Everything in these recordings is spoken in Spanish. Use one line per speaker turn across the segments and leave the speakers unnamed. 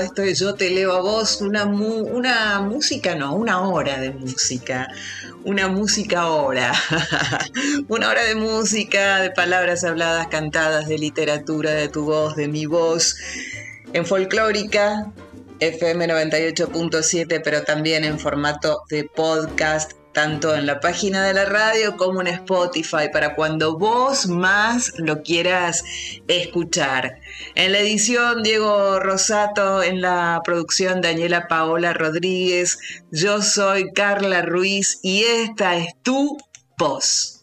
Esto es Yo Te Leo a Vos, una, una música, no, una hora de música, una música hora, una hora de música, de palabras habladas, cantadas, de literatura, de tu voz, de mi voz, en folclórica, FM 98.7, pero también en formato de podcast tanto en la página de la radio como en Spotify, para cuando vos más lo quieras escuchar. En la edición, Diego Rosato, en la producción, Daniela Paola Rodríguez, yo soy Carla Ruiz y esta es tu voz.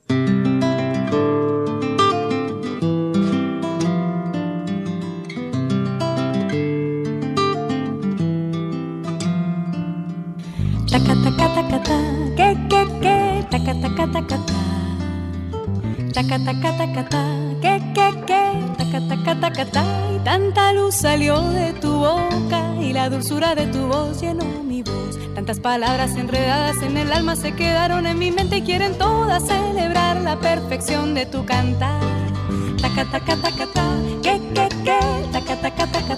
Que, que, que, y tanta luz salió de tu boca y la dulzura de tu voz llenó mi voz. Tantas palabras enredadas en el alma se quedaron en mi mente y quieren todas celebrar la perfección de tu cantar. Taca, taca, taca, que, que, que, taca, taca, taca,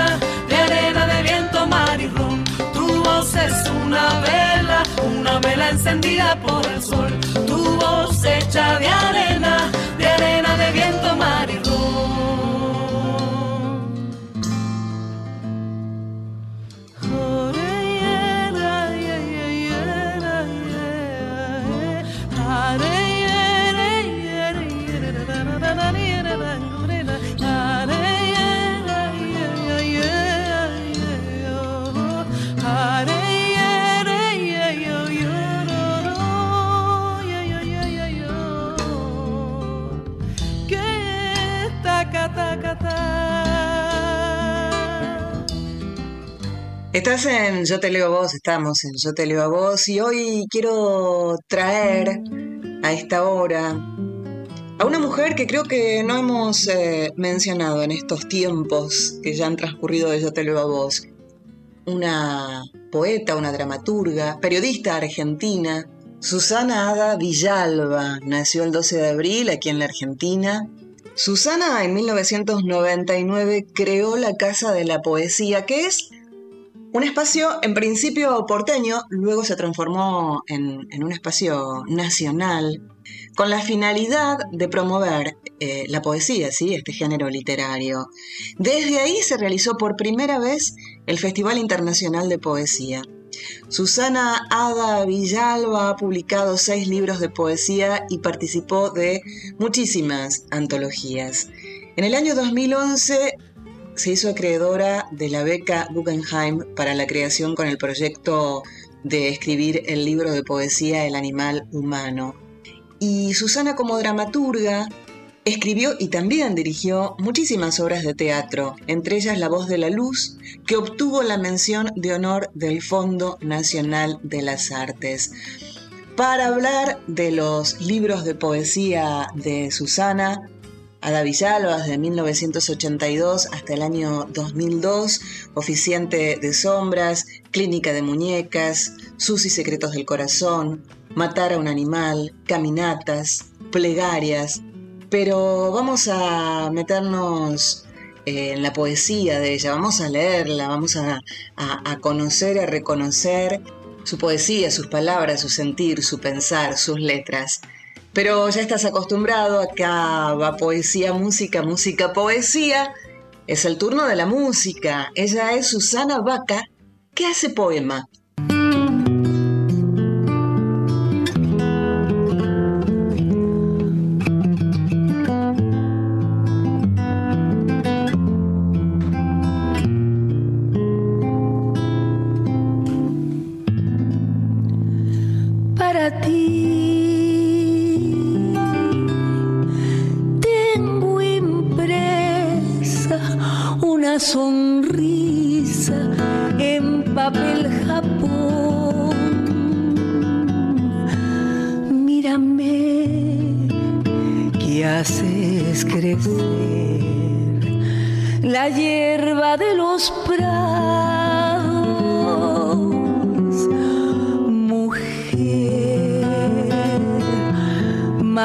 encendida por el sol. Tu voz hecha de arena, de arena de viento, mar
Estás en Yo te leo a vos, estamos en Yo te leo a vos y hoy quiero traer a esta hora a una mujer que creo que no hemos eh, mencionado en estos tiempos que ya han transcurrido de Yo te leo a vos. Una poeta, una dramaturga, periodista argentina, Susana Ada Villalba, nació el 12 de abril aquí en la Argentina. Susana en 1999 creó la Casa de la Poesía, que es un espacio en principio porteño, luego se transformó en, un espacio nacional con la finalidad de promover eh, la poesía, ¿sí? este género literario. Desde ahí se realizó por primera vez el Festival Internacional de Poesía. Susana Ada Villalba ha publicado seis libros de poesía y participó de muchísimas antologías. En el año 2011 se hizo acreedora de la beca Guggenheim para la creación con el proyecto de escribir el libro de poesía El animal humano. Y Susana como dramaturga escribió y también dirigió muchísimas obras de teatro, entre ellas La voz de la luz, que obtuvo la mención de honor del Fondo Nacional de las Artes. Para hablar de los libros de poesía de Susana, Ada Villalba desde 1982 hasta el año 2002, Oficiante de Sombras, Clínica de Muñecas, Sus y Secretos del Corazón, Matar a un Animal, Caminatas, Plegarias. Pero vamos a meternos eh, en la poesía de ella, vamos a leerla, vamos a, a, a conocer, a reconocer su poesía, sus palabras, su sentir, su pensar, sus letras. Pero ya estás acostumbrado, acá va poesía, música, música, poesía. Es el turno de la música. Ella es Susana Vaca, ¿Qué hace poema?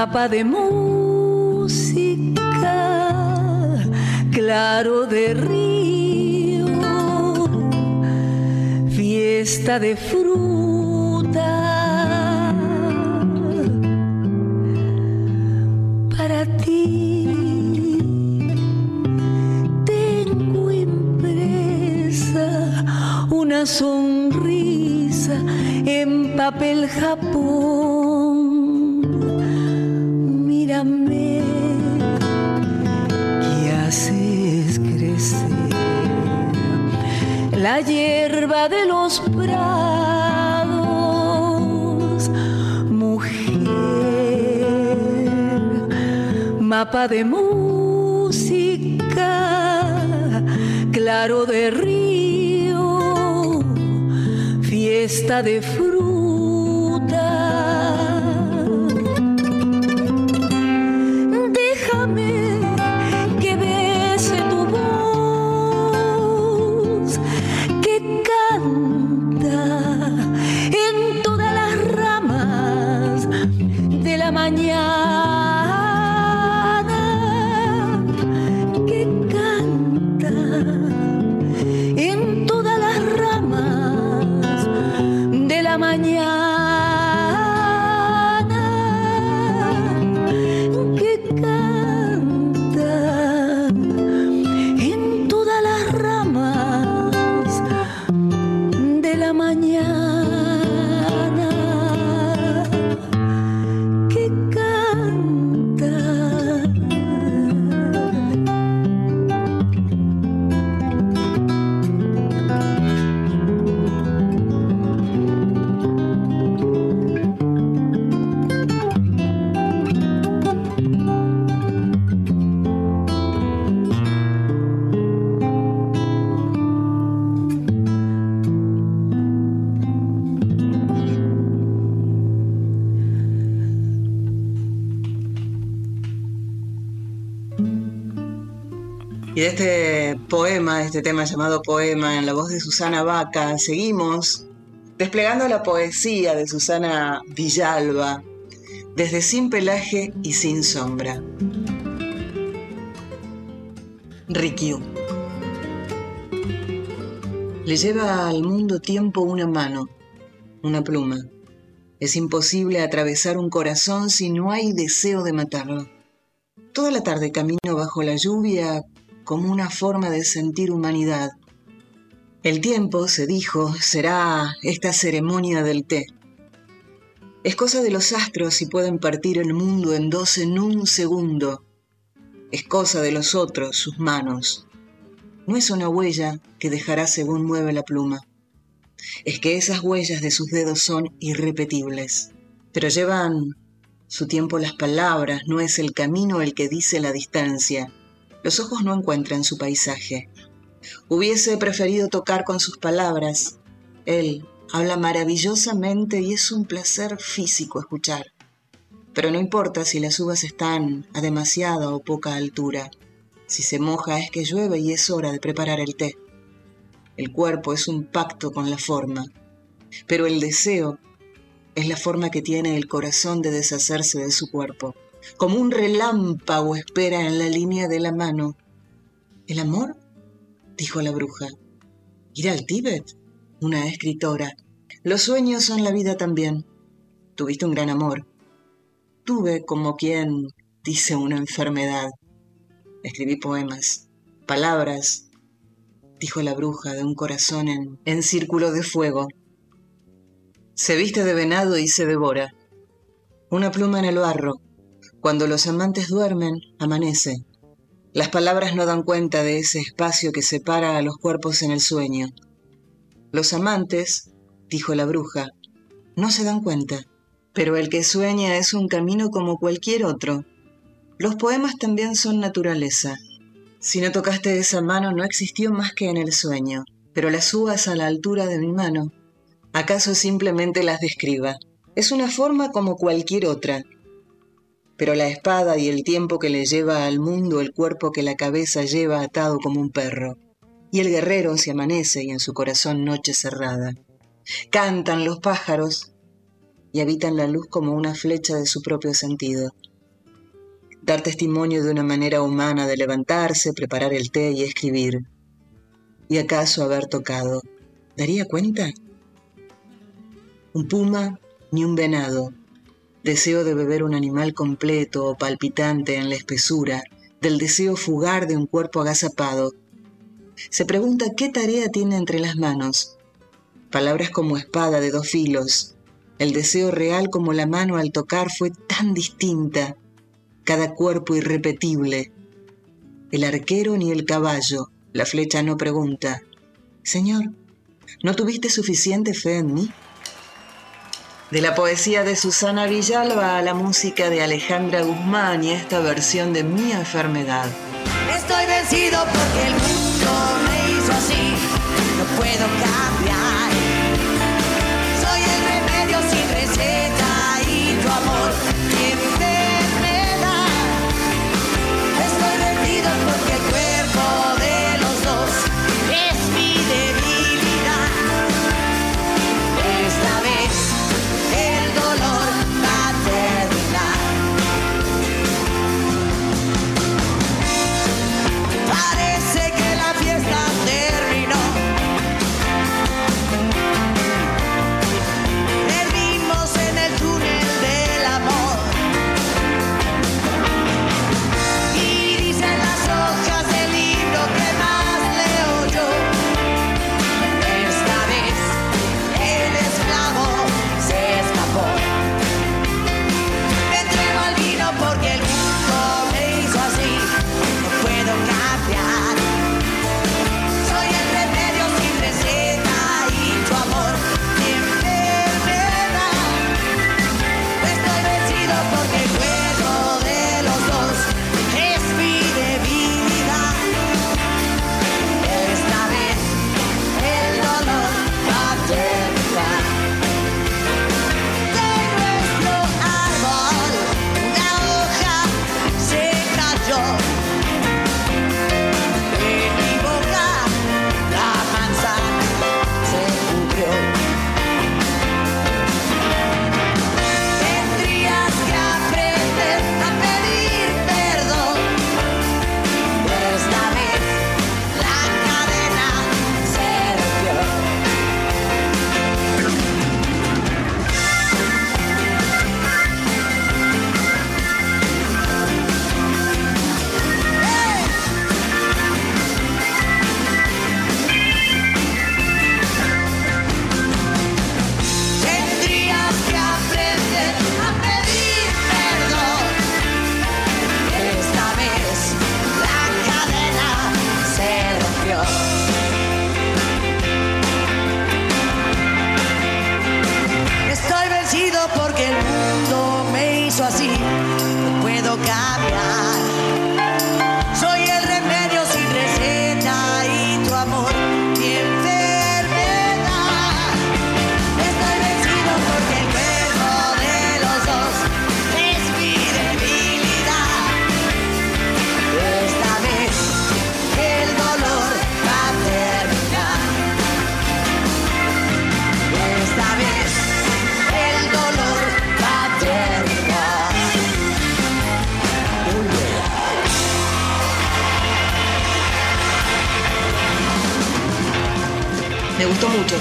De música, claro de río, fiesta de fruta. Mapa de música,
este tema llamado Poema, en la voz de Susana Vaca, seguimos desplegando la poesía de Susana Villalba, desde Sin Pelaje y Sin Sombra. Rikyu. Le lleva al mundo tiempo una mano, una pluma. Es imposible atravesar un corazón si no hay deseo de matarlo. Toda la tarde camino bajo la lluvia como una forma de sentir humanidad. El tiempo, se dijo, será esta ceremonia del té. Es cosa de los astros si pueden partir el mundo en dos en un segundo. Es cosa de los otros, sus manos. No es una huella que dejará según mueve la pluma. Es que esas huellas de sus dedos son irrepetibles. Pero llevan su tiempo las palabras, no es el camino el que dice la distancia los ojos no encuentran su paisaje. Hubiese preferido tocar con sus palabras. Él habla maravillosamente y es un placer físico escuchar. Pero no importa si las uvas están a demasiada o poca altura. Si se moja es que llueve y es hora de preparar el té. El cuerpo es un pacto con la forma, pero el deseo es la forma que tiene el corazón de deshacerse de su cuerpo como un relámpago espera en la línea de la mano. ¿El amor? dijo la bruja. ¿Ir al Tíbet? Una escritora. Los sueños son la vida también. Tuviste un gran amor. Tuve como quien dice una enfermedad. Escribí poemas, palabras, dijo la bruja de un corazón en, en círculo de fuego. Se viste de venado y se devora. Una pluma en el barro. Cuando los amantes duermen, amanece. Las palabras no dan cuenta de ese espacio que separa a los cuerpos en el sueño. Los amantes, dijo la bruja, no se dan cuenta, pero el que sueña es un camino como cualquier otro. Los poemas también son naturaleza. Si no tocaste esa mano no existió más que en el sueño, pero las subas a la altura de mi mano. ¿Acaso simplemente las describa? Es una forma como cualquier otra, pero la espada y el tiempo que le lleva al mundo el cuerpo que la cabeza lleva atado como un perro. Y el guerrero se amanece y en su corazón noche cerrada. Cantan los pájaros y habitan la luz como una flecha de su propio sentido. Dar testimonio de una manera humana de levantarse, preparar el té y escribir. ¿Y acaso haber tocado? ¿Daría cuenta? Un puma ni un venado, deseo de beber un animal completo o palpitante en la espesura, del deseo fugar de un cuerpo agazapado. Se pregunta qué tarea tiene entre las manos. Palabras como espada de dos filos. El deseo real como la mano al tocar fue tan distinta. Cada cuerpo irrepetible. El arquero ni el caballo. La flecha no pregunta. Señor, ¿no tuviste suficiente fe en mí? De la poesía de Susana Villalba a la música de Alejandra Guzmán y esta versión de Mi enfermedad.
Estoy vencido porque el mundo me hizo así, puedo cambiar.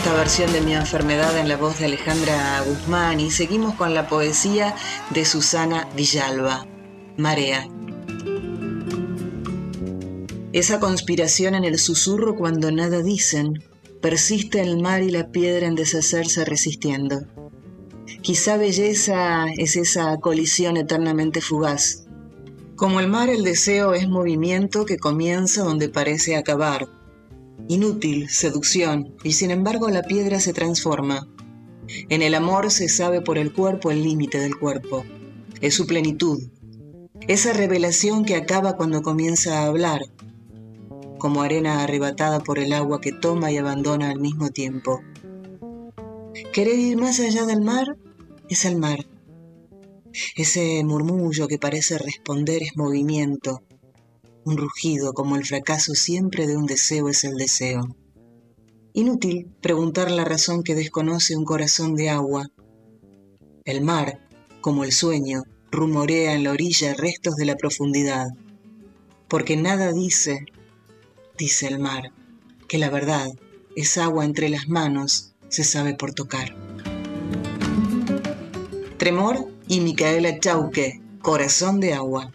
Esta
versión de Mi enfermedad en la voz de Alejandra Guzmán y seguimos con la poesía de Susana Villalba, Marea. Esa conspiración en el susurro cuando nada dicen, persiste el mar y la piedra en deshacerse resistiendo. Quizá belleza es esa colisión eternamente fugaz. Como el mar, el deseo es movimiento que comienza donde parece acabar. Inútil, seducción, y sin embargo la piedra se transforma. En el amor se sabe por el cuerpo el límite del cuerpo. Es su plenitud. Esa revelación que acaba cuando comienza a hablar, como arena arrebatada por el agua que toma y abandona al mismo tiempo. ¿Querer ir más allá del mar? Es el mar. Ese murmullo que parece responder es movimiento. Un rugido como el fracaso siempre de un deseo es el deseo. Inútil preguntar la razón que desconoce un corazón de agua. El mar, como el sueño, rumorea en la orilla restos de la profundidad. Porque nada dice dice el mar, que la verdad es agua entre las manos, se sabe por tocar. Tremor y Micaela Chauque, Corazón de Agua.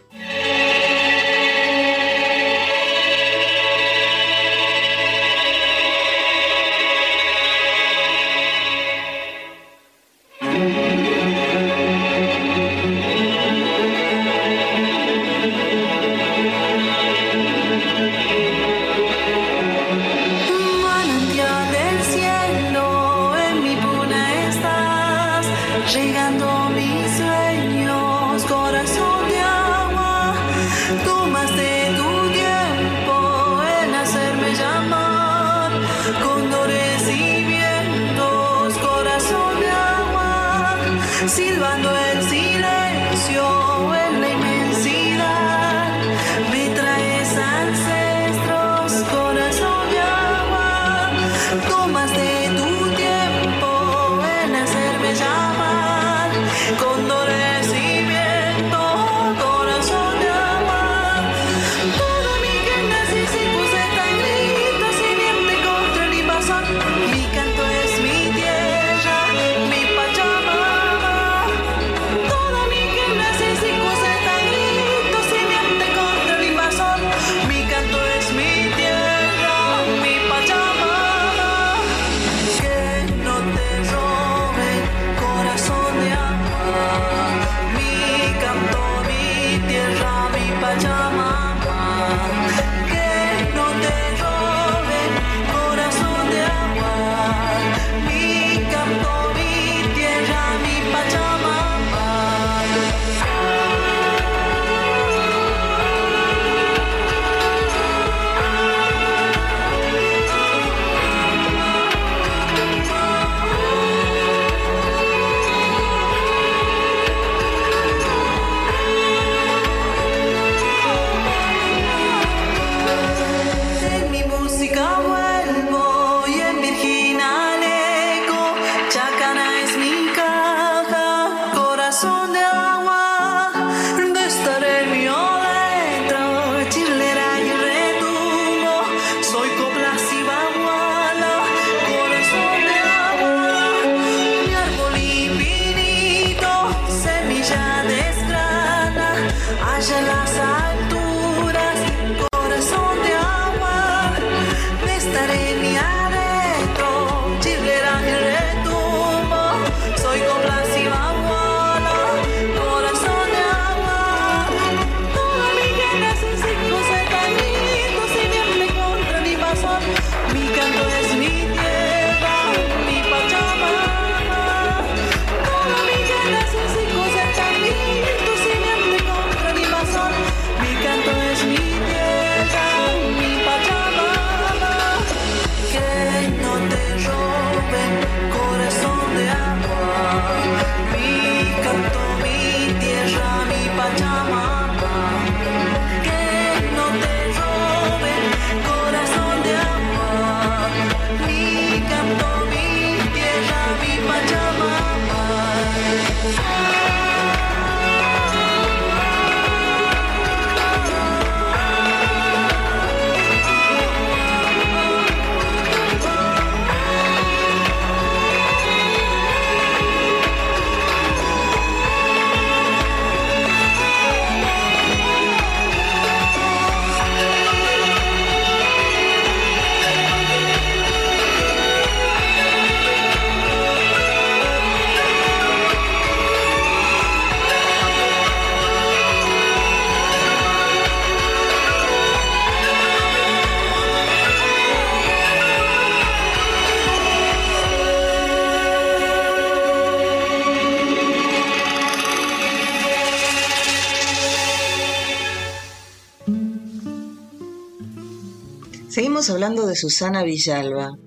De Susana Villalba.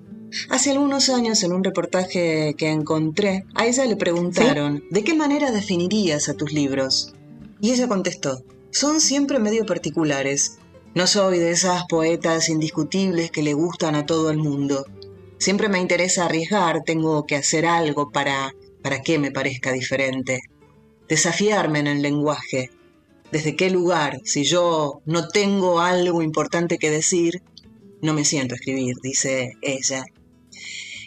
Hace algunos años, en un reportaje que encontré, a ella le preguntaron, ¿de qué manera definirías a tus libros? Y ella contestó, son siempre medio particulares. No soy de esas poetas indiscutibles que le gustan a todo el mundo. Siempre me interesa arriesgar, tengo que hacer algo para, para que me parezca diferente. Desafiarme en el lenguaje. ¿Desde qué lugar, si yo no tengo algo importante que decir, no me siento a escribir, dice ella.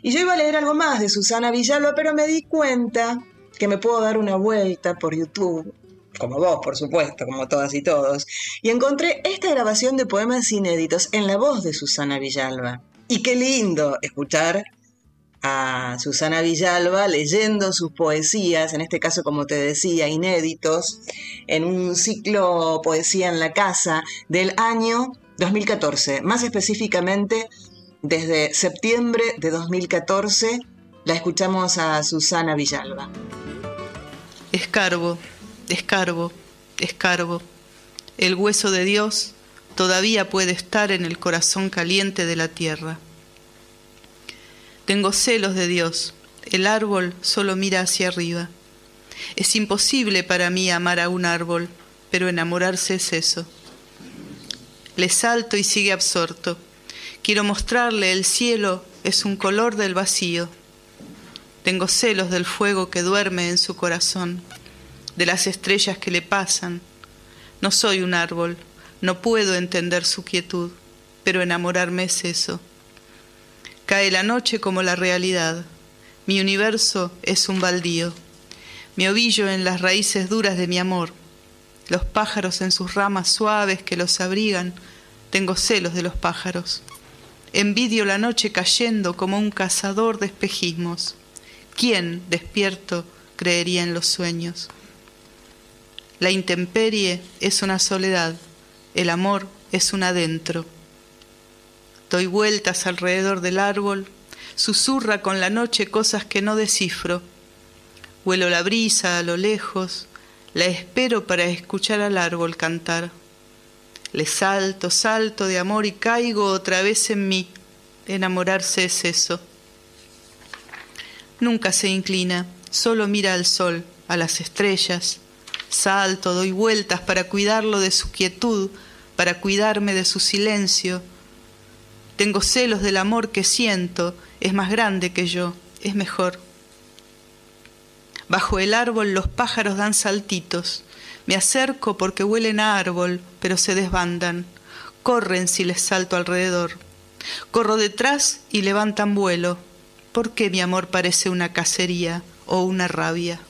Y yo iba a leer algo más de Susana Villalba, pero me di cuenta que me puedo dar una vuelta por YouTube, como vos, por supuesto, como todas y todos, y encontré esta grabación de poemas inéditos en la voz de Susana Villalba. Y qué lindo escuchar a Susana Villalba leyendo sus poesías, en este caso, como te decía, inéditos, en un ciclo Poesía en la Casa del año 2014, más específicamente desde septiembre de 2014, la escuchamos a Susana Villalba.
Escarbo, escarbo, escarbo. El hueso de Dios todavía puede estar en el corazón caliente de la tierra. Tengo celos de Dios. El árbol solo mira hacia arriba. Es imposible para mí amar a un árbol, pero enamorarse es eso le salto y sigue absorto. Quiero mostrarle el cielo es un color del vacío. Tengo celos del fuego que duerme en su corazón, de las estrellas que le pasan. No soy un árbol, no puedo entender su quietud, pero enamorarme es eso. Cae la noche como la realidad. Mi universo es un baldío. Mi ovillo en las raíces duras de mi amor los pájaros en sus ramas suaves que los abrigan, tengo celos de los pájaros. Envidio la noche cayendo como un cazador de espejismos. ¿Quién, despierto, creería en los sueños? La intemperie es una soledad, el amor es un adentro. Doy vueltas alrededor del árbol, susurra con la noche cosas que no descifro. Huelo la brisa a lo lejos, la espero para escuchar al árbol cantar. Le salto, salto de amor y caigo otra vez en mí. Enamorarse es eso. Nunca se inclina, solo mira al sol, a las estrellas. Salto, doy vueltas para cuidarlo de su quietud, para cuidarme de su silencio. Tengo celos del amor que siento, es más grande que yo, es mejor. Bajo el árbol los pájaros dan saltitos. Me acerco porque huelen a árbol, pero se desbandan. Corren si les salto alrededor. Corro detrás y levantan vuelo. ¿Por qué mi amor parece una cacería o una rabia?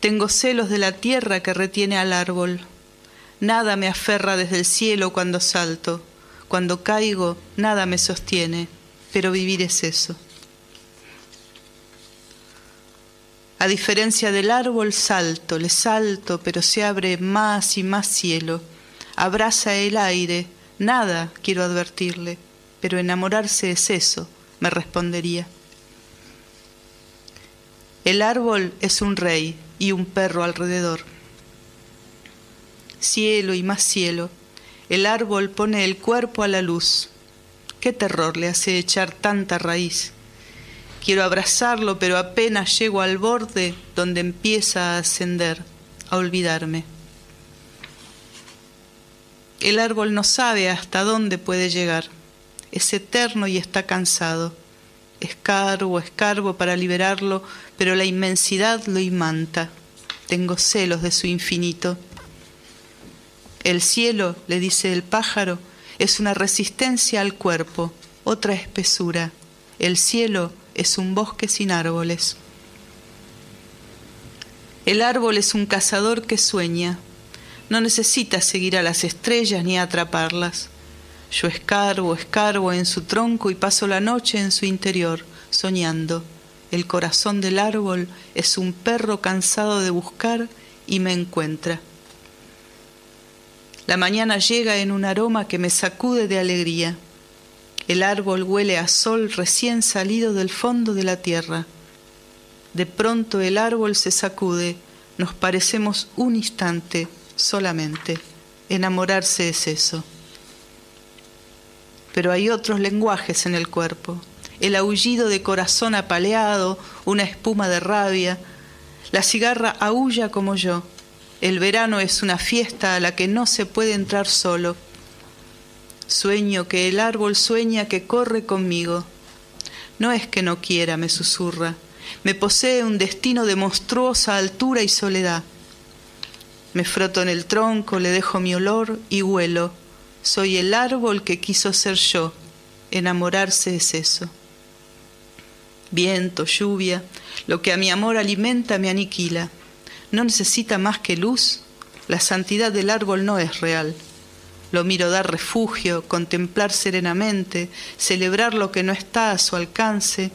Tengo celos de la tierra que retiene al árbol. Nada me aferra desde el cielo cuando salto. Cuando caigo, nada me sostiene, pero vivir es eso. A diferencia del árbol, salto, le salto, pero se abre más y más cielo. Abraza el aire, nada quiero advertirle, pero enamorarse es eso, me respondería. El árbol es un rey y un perro alrededor. Cielo y más cielo, el árbol pone el cuerpo a la luz. ¿Qué terror le hace echar tanta raíz? Quiero abrazarlo, pero apenas llego al borde donde empieza a ascender, a olvidarme. El árbol no sabe hasta dónde puede llegar. Es eterno y está cansado. Escarbo, escarbo para liberarlo, pero la inmensidad lo imanta. Tengo celos de su infinito. El cielo, le dice el pájaro, es una resistencia al cuerpo, otra espesura. El cielo es un bosque sin árboles. El árbol es un cazador que sueña. No necesita seguir a las estrellas ni atraparlas. Yo escarbo, escarbo en su tronco y paso la noche en su interior, soñando. El corazón del árbol es un perro cansado de buscar y me encuentra. La mañana llega en un aroma que me sacude de alegría. El árbol huele a sol recién salido del fondo de la tierra. De pronto el árbol se sacude, nos parecemos un instante solamente. Enamorarse es eso. pero hay otros lenguajes en el cuerpo. El aullido de corazón apaleado, una espuma de rabia. La cigarra aúlla como yo. El verano es una fiesta a la que no se puede entrar solo. Sueño que el árbol sueña que corre conmigo. No es que no quiera, me susurra. Me posee un destino de monstruosa altura y soledad. Me froto en el tronco, le dejo mi olor y huelo. Soy el árbol que quiso ser yo. Enamorarse es eso. Viento, lluvia, lo que a mi amor alimenta me aniquila. No necesita más que luz. La santidad del árbol no es real. Lo miro dar refugio, contemplar serenamente, celebrar lo que no está a su alcance.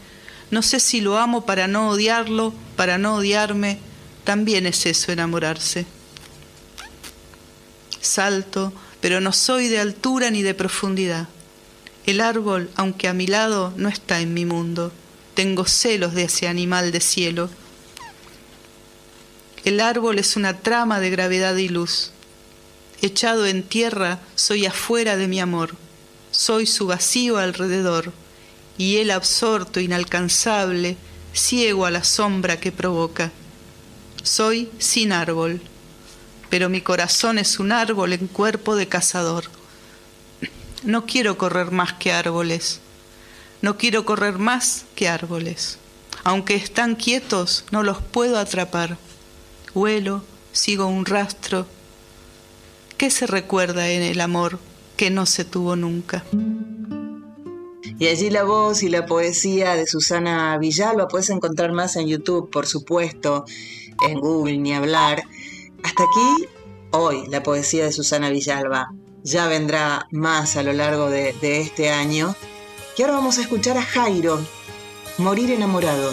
No sé si lo amo para no odiarlo, para no odiarme. También es eso enamorarse. Salto, pero no soy de altura ni de profundidad. El árbol, aunque a mi lado, no está en mi mundo. Tengo celos de ese animal de cielo. El árbol es una trama de gravedad y luz. Echado en tierra, soy afuera de mi amor. Soy su vacío alrededor, y él absorto, inalcanzable, ciego a la sombra que provoca. Soy sin árbol pero mi corazón es un árbol en cuerpo de cazador. No quiero correr más que árboles, no quiero correr más que árboles. Aunque están quietos, no los puedo atrapar. Huelo, sigo un rastro. ¿Qué se recuerda en el amor que no se tuvo nunca?
Y allí la voz y la poesía de Susana Villalba puedes encontrar más en YouTube, por supuesto, en Google, ni hablar. Hasta aquí, hoy, la poesía de Susana Villalba. Ya vendrá más a lo largo de, este año. Y ahora vamos a escuchar a Jairo, Morir enamorado.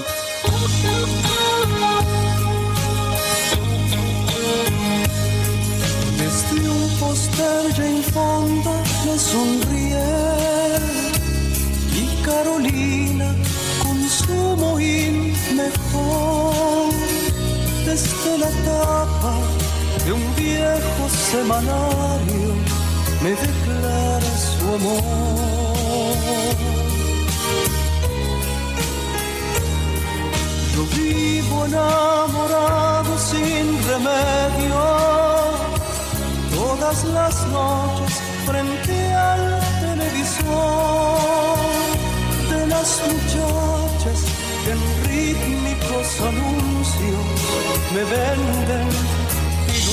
Fonda me sonríe. Y Carolina con su mohín mejor. Desde la tapa de un viejo semanario me declara su amor. Yo vivo enamorado sin remedio todas las noches frente al televisor de las muchachas que en rítmicos anuncios me venden Vivir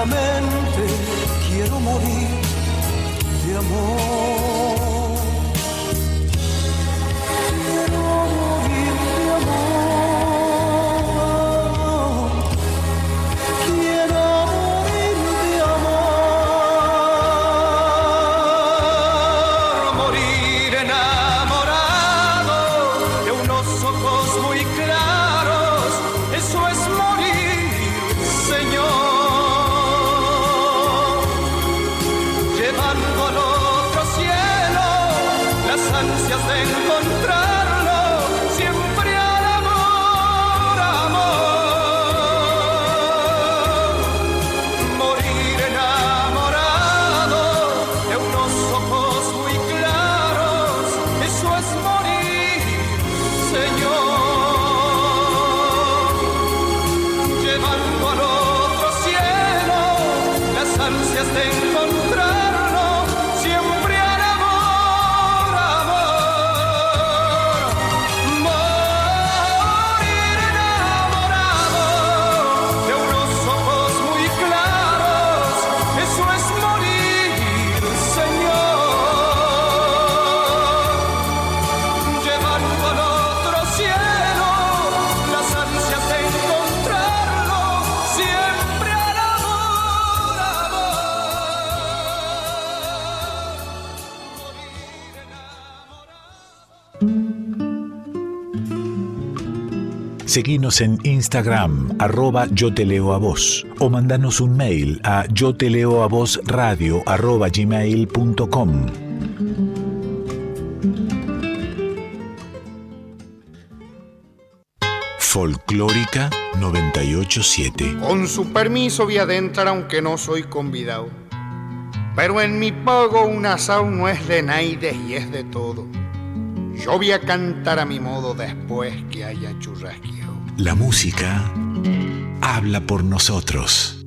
lindamente, quiero encontrar.
Seguinos en Instagram, arroba yo te leo a vos, o mandanos un mail a yo te leo a vos radio arroba gmail.com. Folclórica 987.
Con su permiso voy a adentrar aunque no soy convidado. Pero en mi pago un asado no es de naides y es de todo. Yo voy a cantar a mi modo después que haya churrasqueado.
La música habla por nosotros.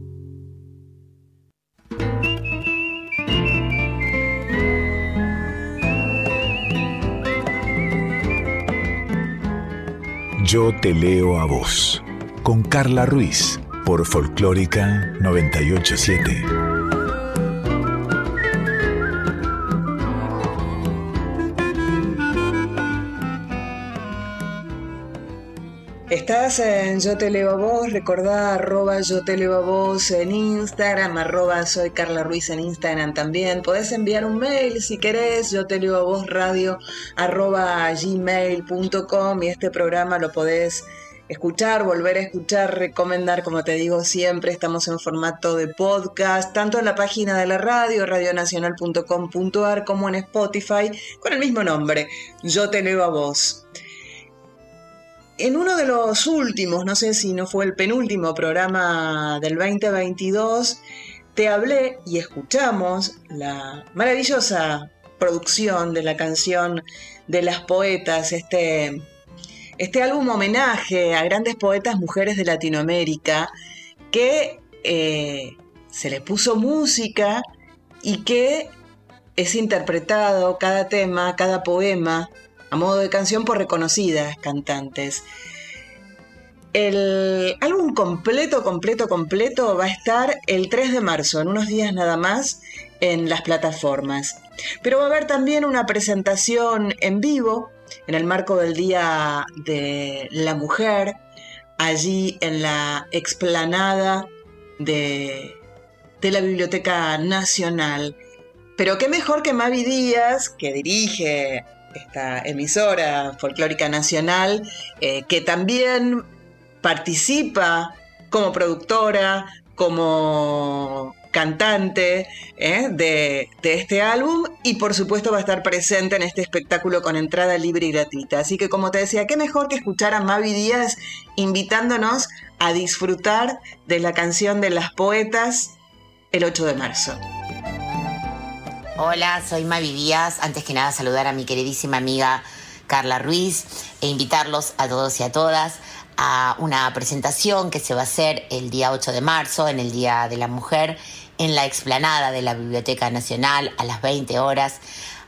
Yo te leo a vos, con Carla Ruiz, por Folclórica 987.
En Yo Te Leo a Vos, recordá arroba Yo Te Leo a Vos en Instagram, arroba Soy Carla Ruiz en Instagram también. Podés enviar un mail si querés, Yo Te Leo a Vos radio arroba gmail.com y este programa lo podés escuchar, volver a escuchar, recomendar, como te digo siempre, estamos en formato de podcast, tanto en la página de la radio, radionacional.com.ar, como en Spotify, con el mismo nombre, Yo Te Leo a Vos. En uno de los últimos, no sé si no fue el penúltimo programa del 2022, te hablé y escuchamos la maravillosa producción de la canción de las poetas, este, este álbum homenaje a grandes poetas mujeres de Latinoamérica, que eh, se le puso música y que es interpretado cada tema, cada poema a modo de canción por reconocidas cantantes. El álbum completo, completo, completo va a estar el 3 de marzo, en unos días nada más, en las plataformas. Pero va a haber también una presentación en vivo en el marco del Día de la Mujer, allí en la explanada de, de la Biblioteca Nacional. Pero qué mejor que Mavi Díaz, que dirige esta emisora folclórica nacional, eh, que también participa como productora, como cantante eh, de, de, este álbum y por supuesto va a estar presente en este espectáculo con entrada libre y gratuita. Así que como te decía, qué mejor que escuchar a Mavi Díaz invitándonos a disfrutar de la canción de las poetas el 8 de marzo.
Hola, soy Mavi Díaz. Antes que nada saludar a mi queridísima amiga Carla Ruiz e invitarlos a todos y a todas a una presentación que se va a hacer el día 8 de marzo, en el Día de la Mujer, en la explanada de la Biblioteca Nacional a las 20 horas,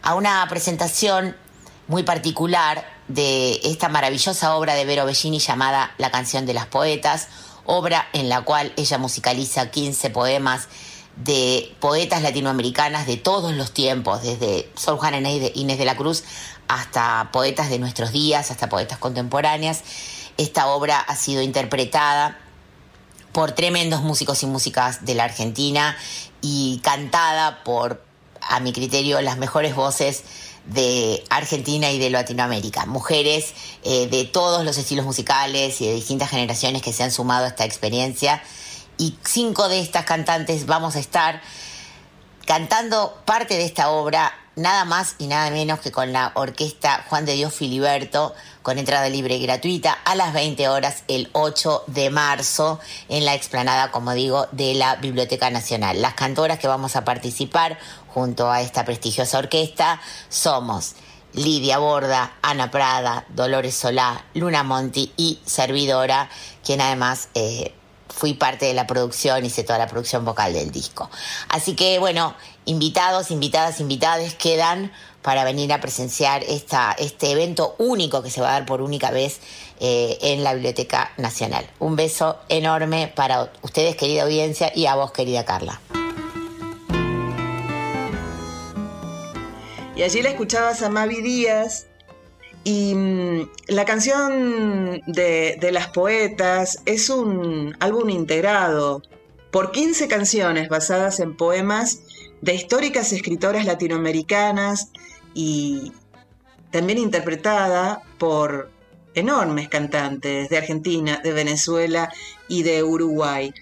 a una presentación muy particular de esta maravillosa obra de Vero Bellini llamada La canción de las poetas, obra en la cual ella musicaliza 15 poemas de poetas latinoamericanas de todos los tiempos, desde Sor Juana Inés de la Cruz hasta poetas de nuestros días, hasta poetas contemporáneas. Esta obra ha sido interpretada por tremendos músicos y músicas de la Argentina y cantada por, a mi criterio, las mejores voces de Argentina y de Latinoamérica. Mujeres eh, de todos los estilos musicales y de distintas generaciones que se han sumado a esta experiencia y cinco de estas cantantes vamos a estar cantando parte de esta obra, nada más y nada menos que con la orquesta Juan de Dios Filiberto, con entrada libre y gratuita, a las 20 horas el 8 de marzo, en la explanada, como digo, de la Biblioteca Nacional. Las cantoras que vamos a participar junto a esta prestigiosa orquesta somos Lidia Borda, Ana Prada, Dolores Solá, Luna Monti y Servidora, quien además... Eh, fui parte de la producción, hice toda la producción vocal del disco. Así que bueno, invitados, invitadas, invitadas quedan para venir a presenciar esta, este evento único que se va a dar por única vez eh, en la Biblioteca Nacional. Un beso enorme para ustedes, querida audiencia, y a vos, querida Carla.
Y allí la escuchabas a Mavi Díaz, y mm, la canción de, de, las poetas es un álbum integrado por 15 canciones basadas en poemas de históricas escritoras latinoamericanas y también interpretada por enormes cantantes de Argentina, de Venezuela y de Uruguay.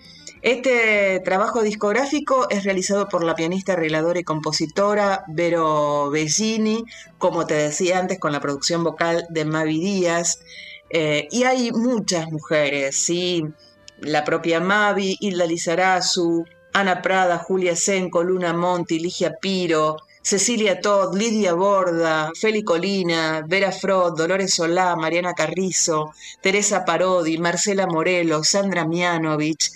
Este trabajo discográfico es realizado por la pianista, arregladora y compositora Vero Bellini, como te decía antes, con la producción vocal de Mavi Díaz. Eh, y hay muchas mujeres, ¿sí? La propia Mavi, Hilda Lizarazu, Ana Prada, Julia Senco, Luna Monti, Ligia Piro, Cecilia Todd, Lidia Borda, Feli Colina, Vera Frod, Dolores Solá, Mariana Carrizo, Teresa Parodi, Marcela Morelos, Sandra Mianovich,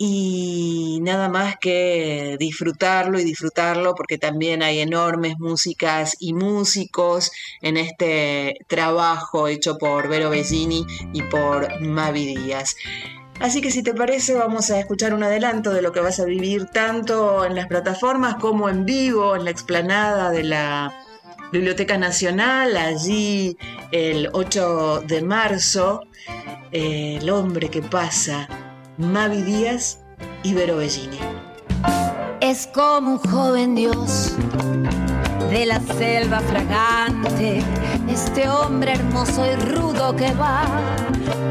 y nada más que disfrutarlo y disfrutarlo porque también hay enormes músicas y músicos en este trabajo hecho por Vero Bellini y por Mavi Díaz. Así que si te parece vamos a escuchar un adelanto de lo que vas a vivir tanto en las plataformas como en vivo en la explanada de la Biblioteca Nacional, allí el 8 de marzo, el hombre que pasa Mavi Díaz y Vero Bellini.
Es como un joven dios de la selva fragante, este hombre hermoso y rudo que va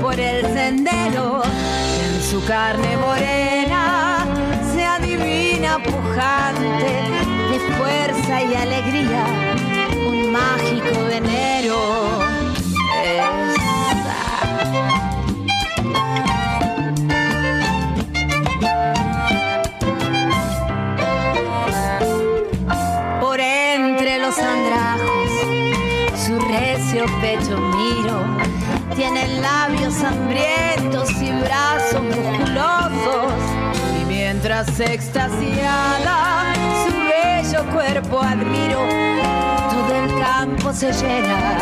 por el sendero, en su carne morena se adivina pujante de fuerza y alegría, un mágico enero. Tiene labios hambrientos y brazos musculosos. Y mientras extasiada su bello cuerpo admiro, todo el campo se llena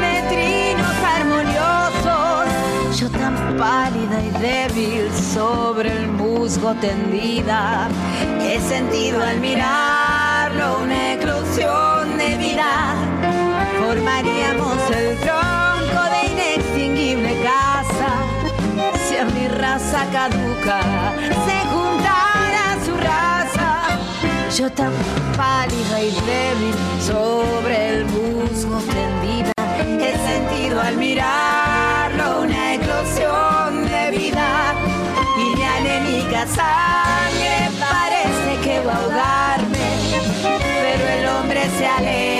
de trinos armoniosos. Yo tan pálida y débil sobre el musgo tendida, he sentido al mirarlo una eclosión de vida formaríamos raza caduca se juntara su raza. Yo tan pálida y débil sobre el musgo tendida, he sentido al mirarlo una eclosión de vida y mi anémica sangre parece que va a ahogarme, pero el hombre se aleja.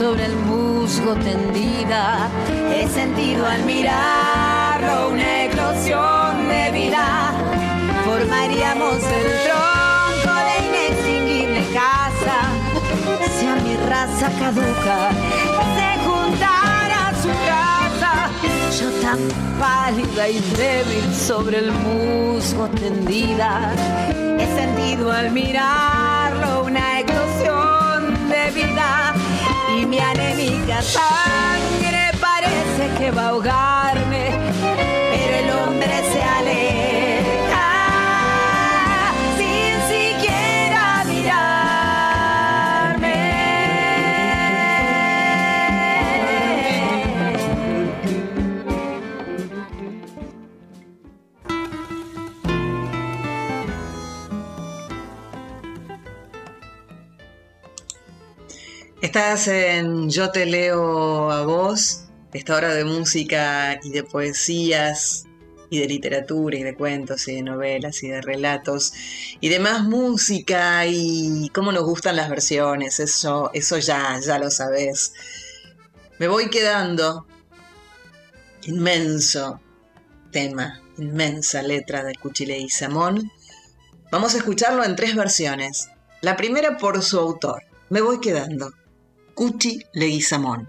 Sobre el musgo tendida. He sentido al mirarlo una eclosión de vida. Formaríamos el caduca se juntara su raza. Yo tan pálida y débil sobre el musgo tendida. He sentido al mirarlo una eclosión de vida y mi anémica sangre parece que va a ahogarme, pero el hombre se
Estás en Yo te leo a vos, esta hora de música y de poesías y de literatura y de cuentos y de novelas y de relatos y de más música y cómo nos gustan las versiones, eso, eso ya, ya lo sabes. Me voy quedando. Inmenso tema, inmensa letra de Cuchile y Samón. Vamos a escucharlo en tres versiones. La primera por su autor. Me voy quedando. Cuchi Leguizamón.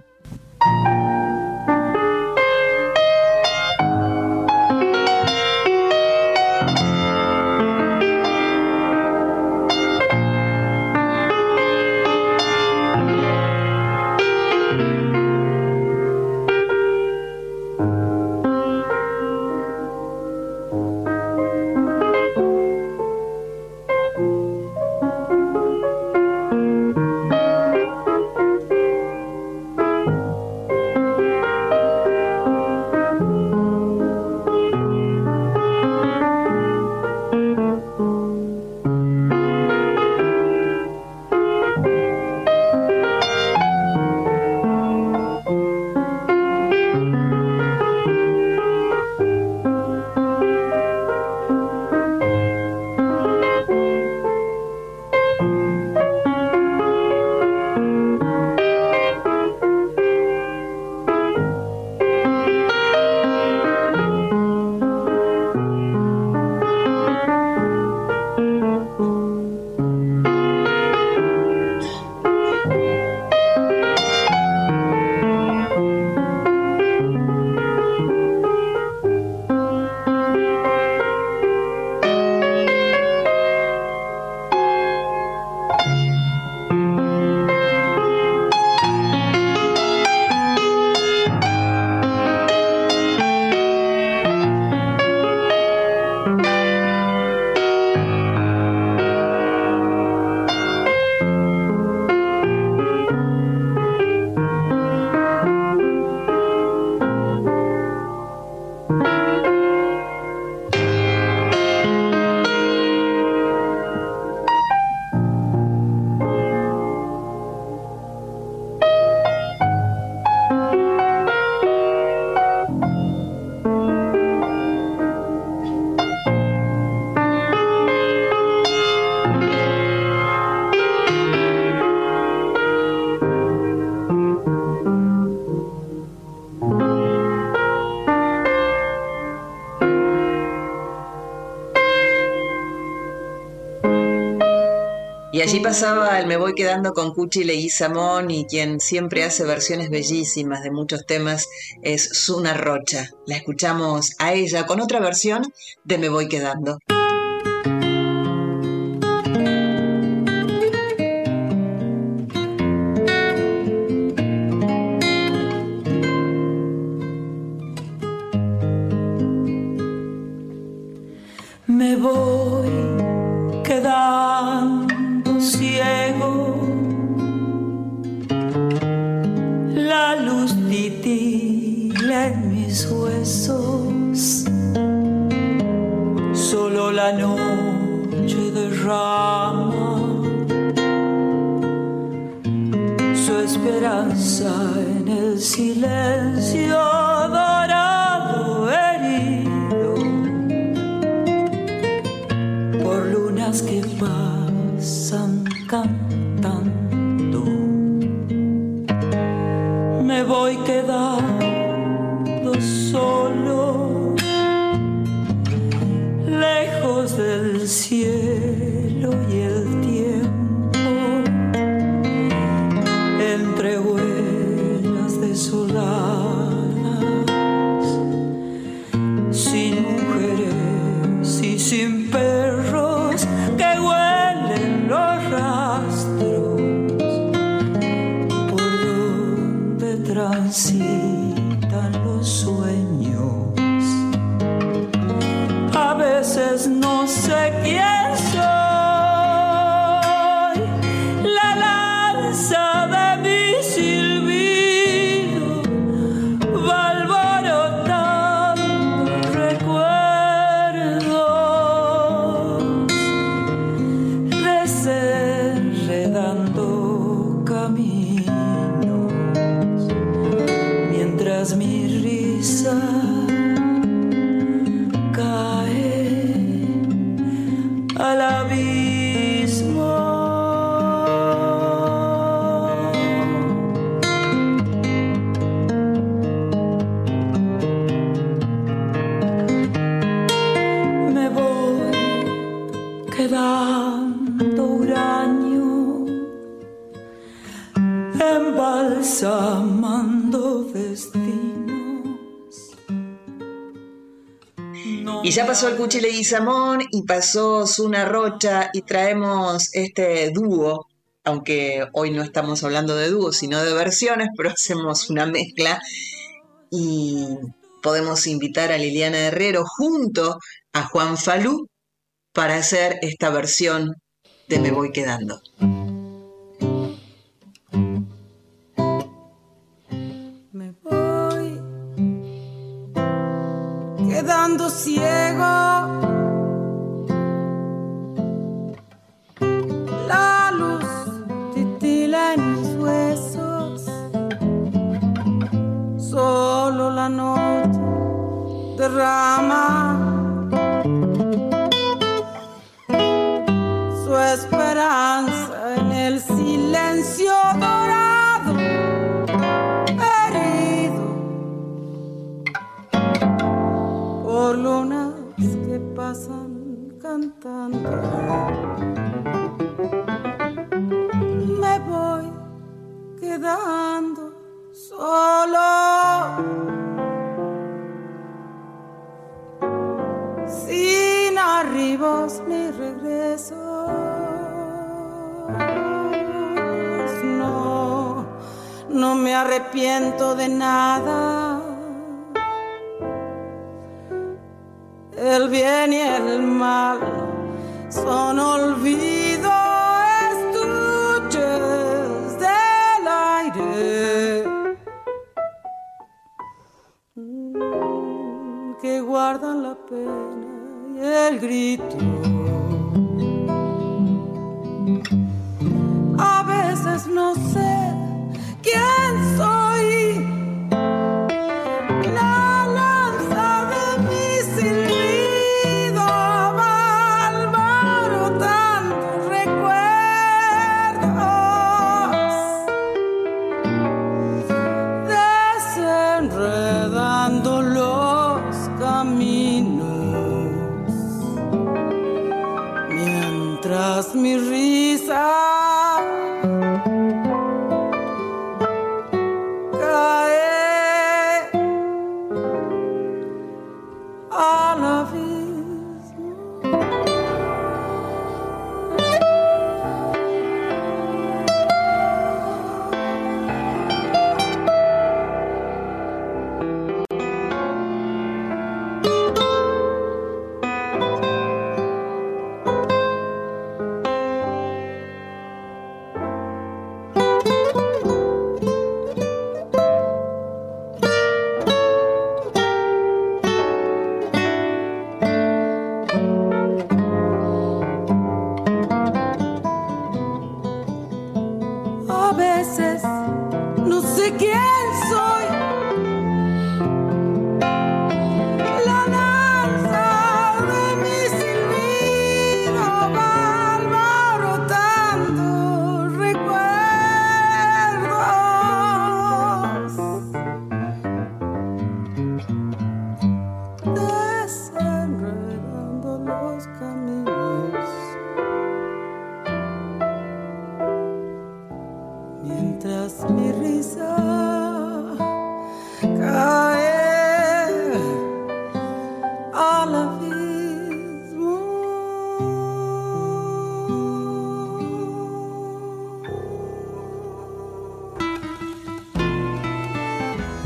Allí pasaba el Me Voy Quedando con Cuchi Leguizamón y quien siempre hace versiones bellísimas de muchos temas es Suna Rocha. La escuchamos a ella con otra versión de Me Voy Quedando.
Me voy quedando solo, lejos del cielo Y
ya pasó el Cuchi Leguizamón y pasó Suna Rocha y traemos este dúo, aunque hoy no estamos hablando de dúos, sino de versiones, pero hacemos una mezcla y podemos invitar a Liliana Herrero junto a Juan Falú para hacer esta versión de Me Voy Quedando.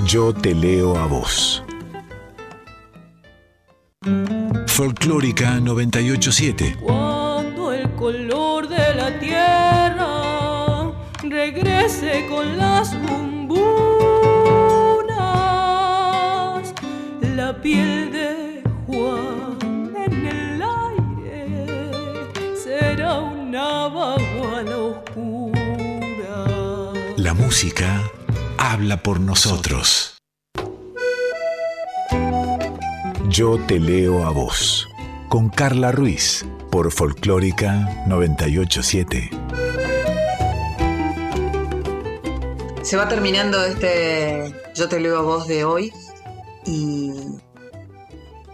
Yo te leo a vos. Folclórica 987.
Cuando el color de la tierra regrese con las bumbunas, la piel de Juan en el aire será una baguala oscura.
La música habla por nosotros. Yo te leo a vos. Con Carla Ruiz. Por Folclórica 987.
Se va terminando este Yo te leo a vos de hoy y,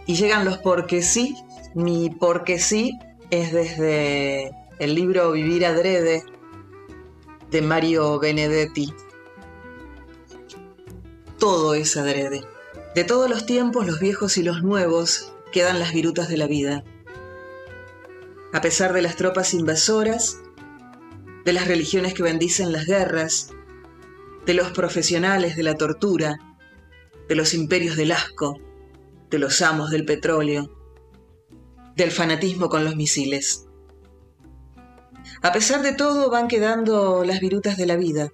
y llegan los porque sí. Mi porque sí es desde el libro Vivir Adrede de Mario Benedetti. Todo es adrede. De todos los tiempos, los viejos y los nuevos, quedan las virutas de la vida. A pesar de las tropas invasoras, de las religiones que bendicen las guerras, de los profesionales de la tortura, de los imperios del asco, de los amos del petróleo, del fanatismo con los misiles. A pesar de todo van quedando las virutas de la vida.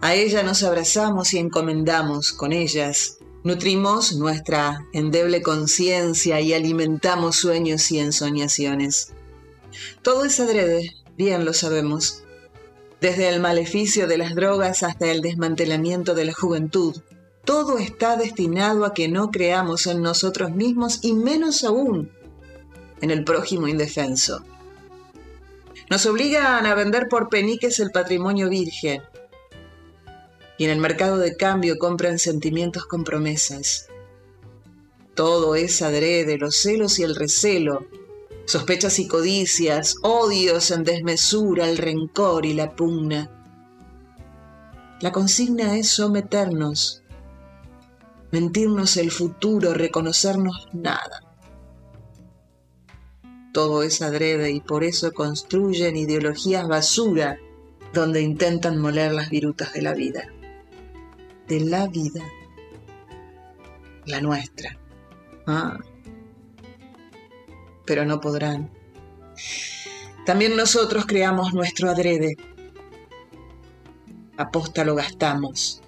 A ella nos abrazamos y encomendamos con ellas. Nutrimos nuestra endeble conciencia y alimentamos sueños y ensoñaciones. Todo es adrede, bien lo sabemos. Desde el maleficio de las drogas hasta el desmantelamiento de la juventud, todo está destinado a que no creamos en nosotros mismos y menos aún en el prójimo indefenso. Nos obligan a vender por peniques el patrimonio virgen y en el mercado de cambio compran sentimientos con promesas. Todo es adrede, los celos y el recelo, sospechas y codicias, odios en desmesura, el rencor y la pugna. La consigna es someternos, mentirnos el futuro, reconocernos nada. Todo es adrede y por eso construyen ideologías basura donde intentan moler las virutas de la vida. De la vida. La nuestra. Ah. Pero no podrán. También nosotros creamos nuestro adrede. Aposta lo gastamos.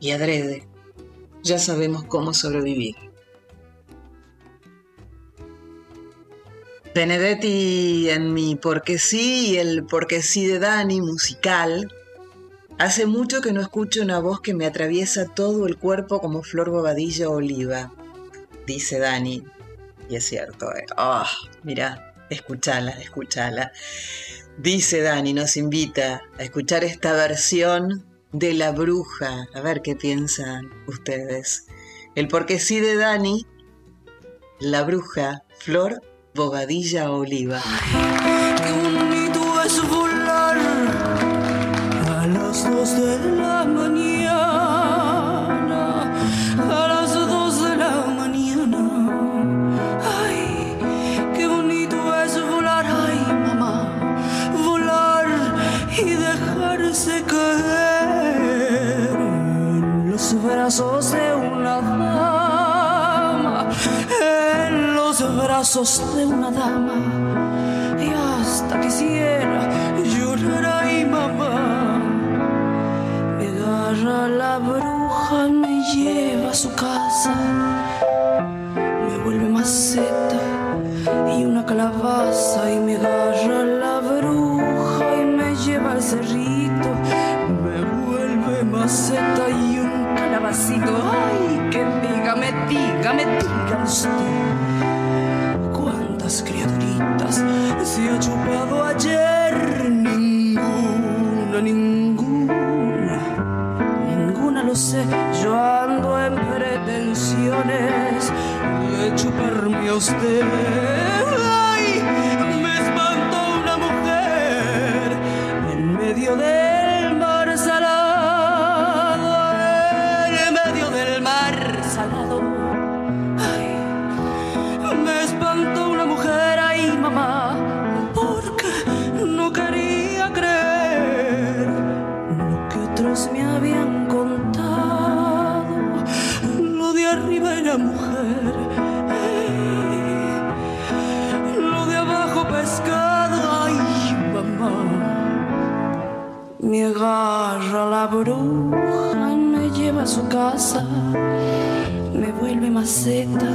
Y adrede. Ya sabemos cómo sobrevivir. Benedetti en mi Porque sí y el Porque sí de Dani musical. Hace mucho que no escucho una voz que me atraviesa todo el cuerpo como flor bobadilla oliva, dice Dani. Y es cierto, eh. oh, mira, escúchala, escúchala. Dice Dani, nos invita a escuchar esta versión de La Bruja. A ver qué piensan ustedes. El Porque sí de Dani, La Bruja, Flor Bobadilla Oliva.
De una dama. Y hasta quisiera llorar ay mamá. Me agarra la bruja me lleva a su casa. Me vuelve maceta y una calabaza. Y me agarra la bruja y me lleva al cerrito. Me vuelve maceta y un calabacito. Ay que dígame dígame dígame usted se ha chupado ayer. Ninguna, ninguna, ninguna lo sé. Yo ando en pretensiones de chuparme a usted. La bruja me lleva a su casa, me vuelve maceta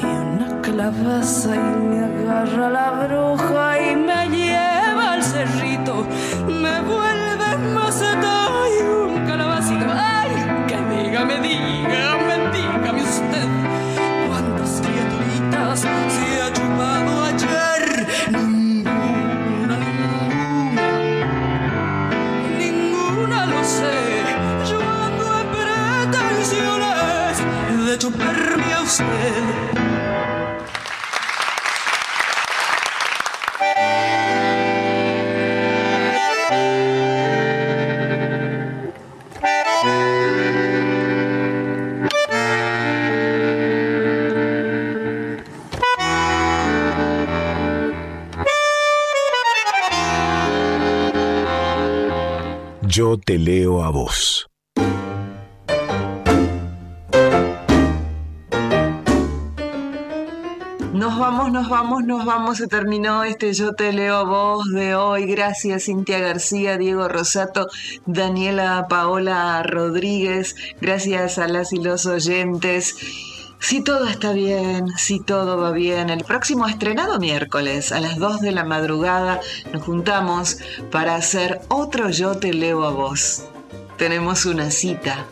y una calabaza y me agarra la bruja y me lleva al cerrito, me vuelve maceta y un calabacito. Ay, que dígame, dígame, Yo
te leo a vos.
Vamos. Se terminó este Yo te leo a vos de hoy. Gracias Cintia García, Diego Rosato, Daniela Paola Rodríguez. Gracias a las y los oyentes. Si todo está bien, si todo va bien, el próximo estrenado miércoles a las 2 de la madrugada nos juntamos para hacer otro Yo te leo a vos. Tenemos una cita.